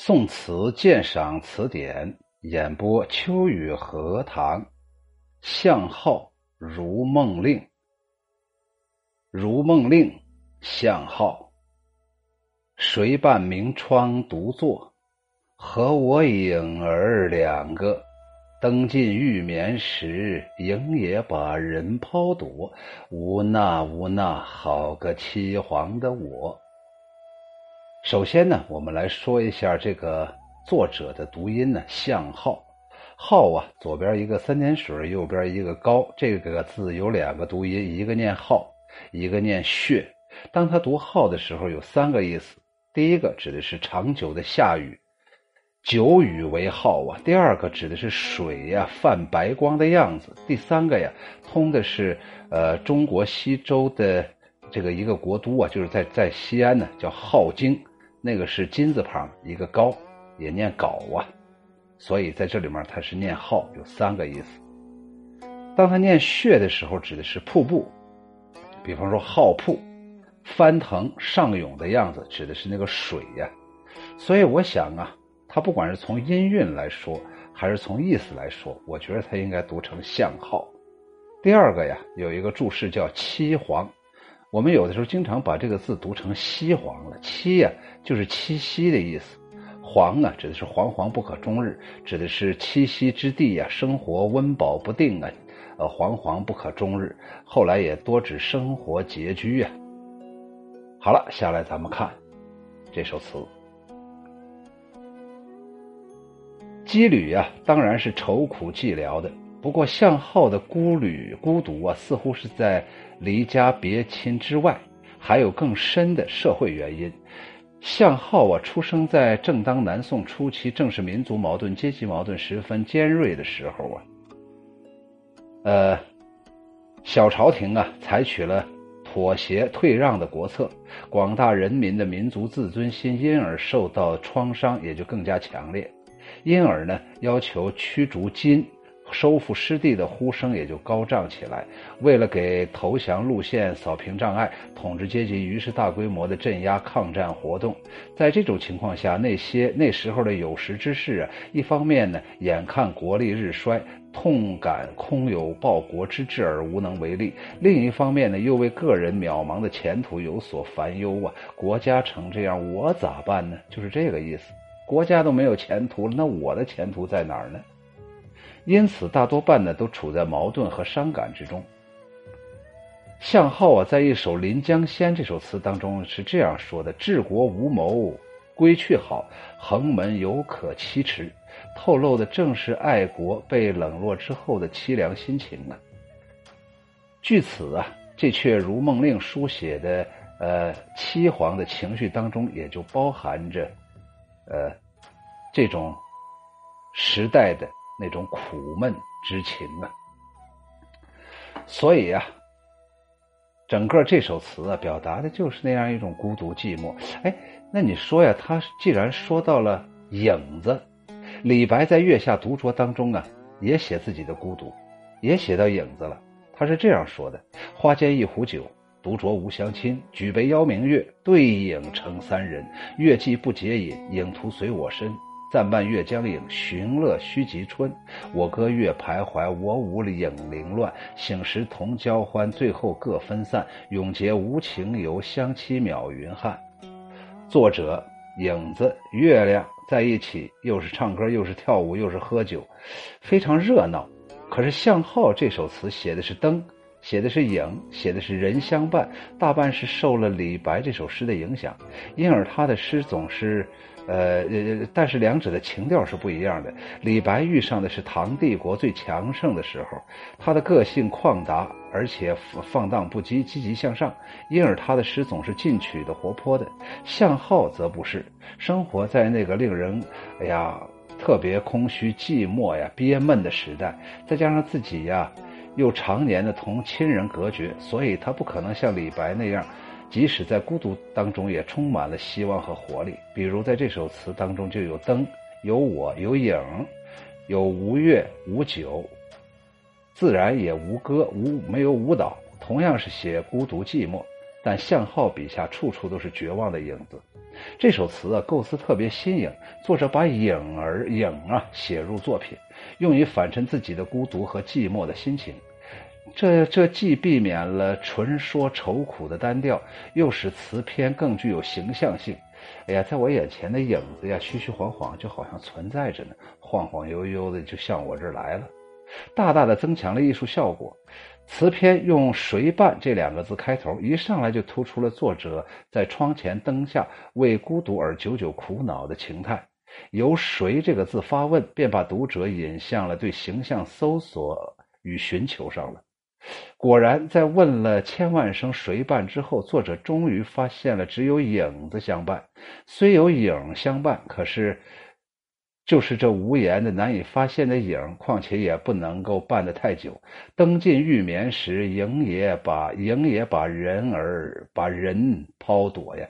宋词鉴赏词典演播：秋雨荷塘。向浩《如梦令》。如梦令，向浩。谁伴明窗独坐？和我影儿两个。登进玉眠时，影也把人抛躲。无那无那，好个凄惶的我。首先呢，我们来说一下这个作者的读音呢，向浩，浩啊，左边一个三点水，右边一个高，这个字有两个读音，一个念浩，一个念血。当他读浩的时候，有三个意思：第一个指的是长久的下雨。久雨为号啊，第二个指的是水呀泛白光的样子，第三个呀通的是呃中国西周的这个一个国都啊，就是在在西安呢叫镐京，那个是金字旁一个高，也念镐啊，所以在这里面它是念号，有三个意思。当他念穴的时候，指的是瀑布，比方说号瀑翻腾上涌的样子，指的是那个水呀，所以我想啊。它不管是从音韵来说，还是从意思来说，我觉得它应该读成向号。第二个呀，有一个注释叫七黄，我们有的时候经常把这个字读成西黄了。七呀，就是七夕的意思；黄啊，指的是惶惶不可终日，指的是栖息之地呀，生活温饱不定啊，呃，惶惶不可终日。后来也多指生活拮据啊。好了，下来咱们看这首词。羁旅呀，当然是愁苦寂寥的。不过向浩的孤旅孤独啊，似乎是在离家别亲之外，还有更深的社会原因。向浩啊，出生在正当南宋初期，正是民族矛盾、阶级矛盾十分尖锐的时候啊。呃，小朝廷啊，采取了妥协退让的国策，广大人民的民族自尊心因而受到创伤，也就更加强烈。因而呢，要求驱逐金、收复失地的呼声也就高涨起来。为了给投降路线扫平障碍，统治阶级于是大规模的镇压抗战活动。在这种情况下，那些那时候的有识之士啊，一方面呢，眼看国力日衰，痛感空有报国之志而无能为力；另一方面呢，又为个人渺茫的前途有所烦忧啊。国家成这样，我咋办呢？就是这个意思。国家都没有前途了，那我的前途在哪儿呢？因此，大多半呢都处在矛盾和伤感之中。向浩啊，在一首《临江仙》这首词当中是这样说的：“治国无谋，归去好；横门犹可期迟。”透露的正是爱国被冷落之后的凄凉心情啊。据此啊，这阙如梦令书写的呃凄惶的情绪当中，也就包含着。呃，这种时代的那种苦闷之情啊，所以啊，整个这首词啊，表达的就是那样一种孤独寂寞。哎，那你说呀，他既然说到了影子，李白在《月下独酌》当中啊，也写自己的孤独，也写到影子了。他是这样说的：“花间一壶酒。”独酌无相亲，举杯邀明月，对影成三人。月既不解饮，影徒随我身。暂伴月将影，寻乐须及春。我歌月徘徊，我舞影零乱。醒时同交欢，最后各分散。永结无情游，相期邈云汉。作者影子、月亮在一起，又是唱歌，又是跳舞，又是喝酒，非常热闹。可是向浩这首词写的是灯。写的是影，写的是人相伴，大半是受了李白这首诗的影响，因而他的诗总是，呃呃，但是两者的情调是不一样的。李白遇上的是唐帝国最强盛的时候，他的个性旷达，而且放荡不羁，积极向上，因而他的诗总是进取的、活泼的。向浩则不是，生活在那个令人，哎呀，特别空虚、寂寞呀、憋闷的时代，再加上自己呀。又常年的同亲人隔绝，所以他不可能像李白那样，即使在孤独当中也充满了希望和活力。比如在这首词当中就有灯，有我，有影，有无月无酒，自然也无歌无没有舞蹈，同样是写孤独寂寞。但向浩笔下处处都是绝望的影子。这首词啊，构思特别新颖，作者把影儿影啊写入作品，用以反衬自己的孤独和寂寞的心情。这这既避免了纯说愁苦的单调，又使词篇更具有形象性。哎呀，在我眼前的影子呀，虚虚晃晃，就好像存在着呢，晃晃悠悠的就向我这儿来了，大大的增强了艺术效果。词篇用“谁伴”这两个字开头，一上来就突出了作者在窗前灯下为孤独而久久苦恼的情态。由“谁”这个字发问，便把读者引向了对形象搜索与寻求上了。果然，在问了千万声“谁伴”之后，作者终于发现了只有影子相伴。虽有影相伴，可是就是这无言的、难以发现的影，况且也不能够伴得太久。灯尽欲眠时，影也把影也把人儿把人抛躲呀。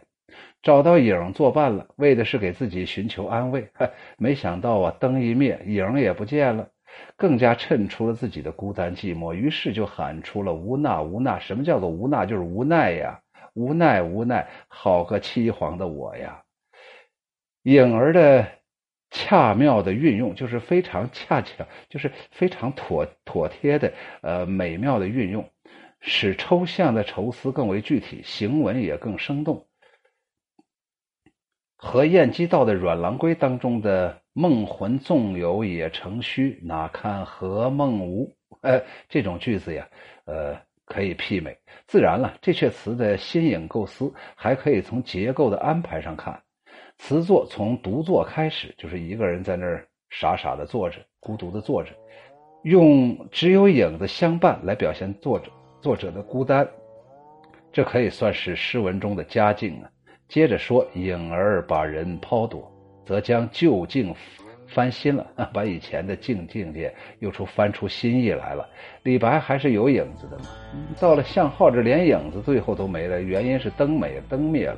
找到影作伴了，为的是给自己寻求安慰。没想到啊，灯一灭，影也不见了。更加衬出了自己的孤单寂寞，于是就喊出了“无那无那”。什么叫做无那？就是无奈呀，无奈无奈，好个凄惶的我呀！影儿的恰妙的运用，就是非常恰巧，就是非常妥妥帖的，呃，美妙的运用，使抽象的愁思更为具体，行文也更生动。和晏几道的《阮郎归》当中的。梦魂纵有也成虚，哪堪何梦无？呃，这种句子呀，呃，可以媲美。自然了，这阙词的新颖构思，还可以从结构的安排上看。词作从独坐开始，就是一个人在那儿傻傻的坐着，孤独的坐着，用只有影子相伴来表现作者作者的孤单，这可以算是诗文中的佳境啊。接着说，影儿把人抛躲。则将旧境翻新了，把以前的境境界又出翻出新意来了。李白还是有影子的嘛，到了向浩这连影子最后都没了，原因是灯没灯灭了，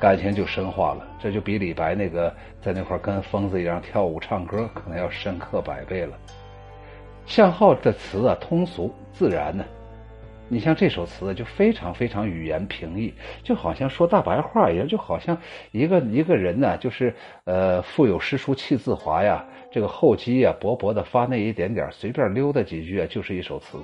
感情就深化了。这就比李白那个在那块跟疯子一样跳舞唱歌可能要深刻百倍了。向浩的词啊，通俗自然呢。你像这首词就非常非常语言平易，就好像说大白话一样，就好像一个一个人呢，就是呃，腹有诗书气自华呀，这个厚积呀，薄薄的发那一点点，随便溜达几句啊，就是一首词。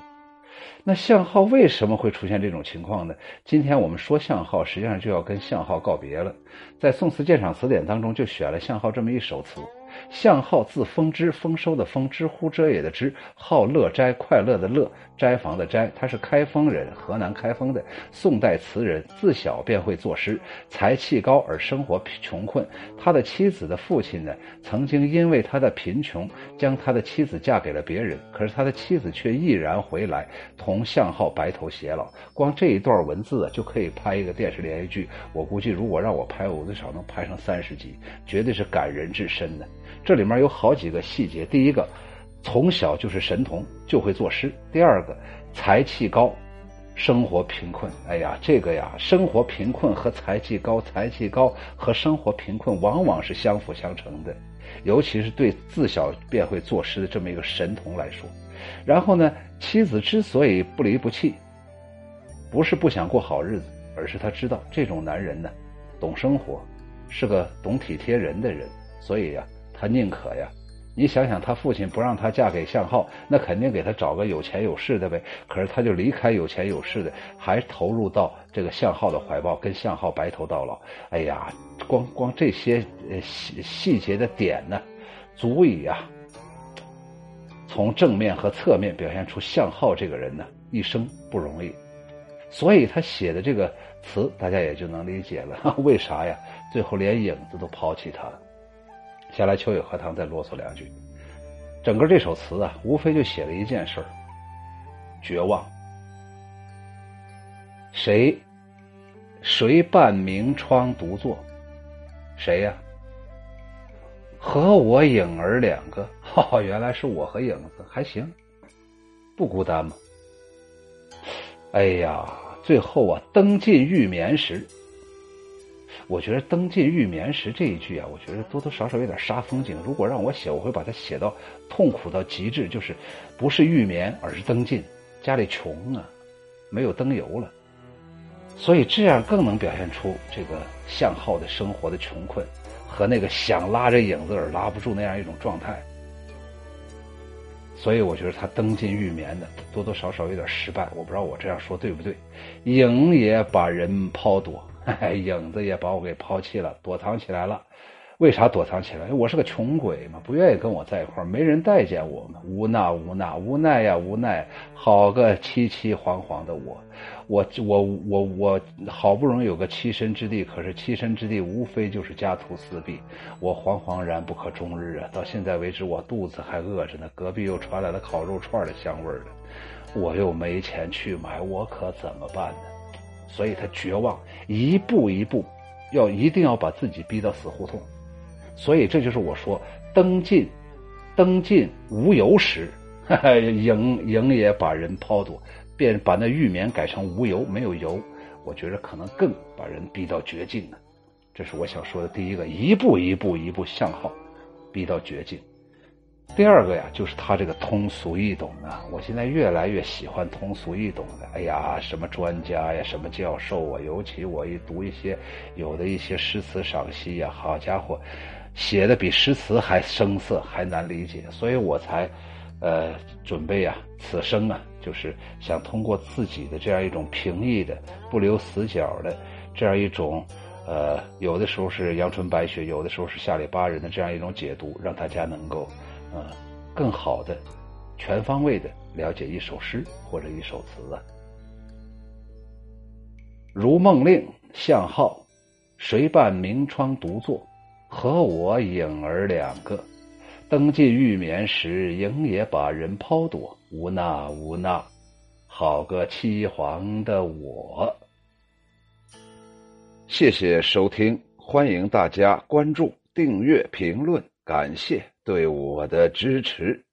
那向浩为什么会出现这种情况呢？今天我们说向浩，实际上就要跟向浩告别了。在《宋词鉴赏词典》当中，就选了向浩这么一首词。向浩字丰之，丰收的丰，知乎者也的知，好乐斋，快乐的乐，斋房的斋。他是开封人，河南开封的宋代词人，自小便会作诗，才气高而生活穷困。他的妻子的父亲呢，曾经因为他的贫穷，将他的妻子嫁给了别人，可是他的妻子却毅然回来，同向浩白头偕老。光这一段文字啊就可以拍一个电视连续剧，我估计如果让我拍，我最少能拍上三十集，绝对是感人至深的。这里面有好几个细节。第一个，从小就是神童，就会作诗；第二个，才气高，生活贫困。哎呀，这个呀，生活贫困和才气高，才气高和生活贫困往往是相辅相成的，尤其是对自小便会作诗的这么一个神童来说。然后呢，妻子之所以不离不弃，不是不想过好日子，而是他知道这种男人呢，懂生活，是个懂体贴人的人，所以呀。他宁可呀，你想想，他父亲不让他嫁给向浩，那肯定给他找个有钱有势的呗。可是他就离开有钱有势的，还投入到这个向浩的怀抱，跟向浩白头到老。哎呀，光光这些细细节的点呢，足以啊，从正面和侧面表现出向浩这个人呢一生不容易。所以他写的这个词，大家也就能理解了，为啥呀？最后连影子都抛弃他了。下来，秋雨荷塘再啰嗦两句。整个这首词啊，无非就写了一件事儿：绝望。谁？谁伴明窗独坐？谁呀？和我影儿两个。哈，原来是我和影子，还行，不孤单吗？哎呀，最后啊，灯尽欲眠时。我觉得“灯尽玉眠时”这一句啊，我觉得多多少少有点杀风景。如果让我写，我会把它写到痛苦到极致，就是不是玉眠，而是灯尽，家里穷啊，没有灯油了。所以这样更能表现出这个向浩的生活的穷困和那个想拉着影子而拉不住那样一种状态。所以我觉得他登进玉眠的多多少少有点失败，我不知道我这样说对不对。影也把人抛躲，影子也把我给抛弃了，躲藏起来了。为啥躲藏起来？我是个穷鬼嘛，不愿意跟我在一块儿，没人待见我嘛，无奈无奈无奈呀无奈，好个凄凄惶惶的我，我我我我好不容易有个栖身之地，可是栖身之地无非就是家徒四壁，我惶惶然不可终日啊！到现在为止，我肚子还饿着呢，隔壁又传来了烤肉串的香味儿了，我又没钱去买，我可怎么办呢？所以他绝望，一步一步，要一定要把自己逼到死胡同。所以这就是我说登进，登进无由时，营营也把人抛躲，便把那玉棉改成无油，没有油。我觉得可能更把人逼到绝境了。这是我想说的第一个，一步一步一步向好，逼到绝境。第二个呀，就是他这个通俗易懂啊！我现在越来越喜欢通俗易懂的。哎呀，什么专家呀，什么教授啊，尤其我一读一些有的一些诗词赏析呀，好家伙！写的比诗词还生涩，还难理解，所以我才，呃，准备啊，此生啊，就是想通过自己的这样一种平易的、不留死角的这样一种，呃，有的时候是阳春白雪，有的时候是下里巴人的这样一种解读，让大家能够，呃，更好的、全方位的了解一首诗或者一首词啊。如梦令，向浩，谁伴明窗独坐？和我影儿两个，登进玉眠时，影也把人抛躲。无那无那，好个凄惶的我。谢谢收听，欢迎大家关注、订阅、评论，感谢对我的支持。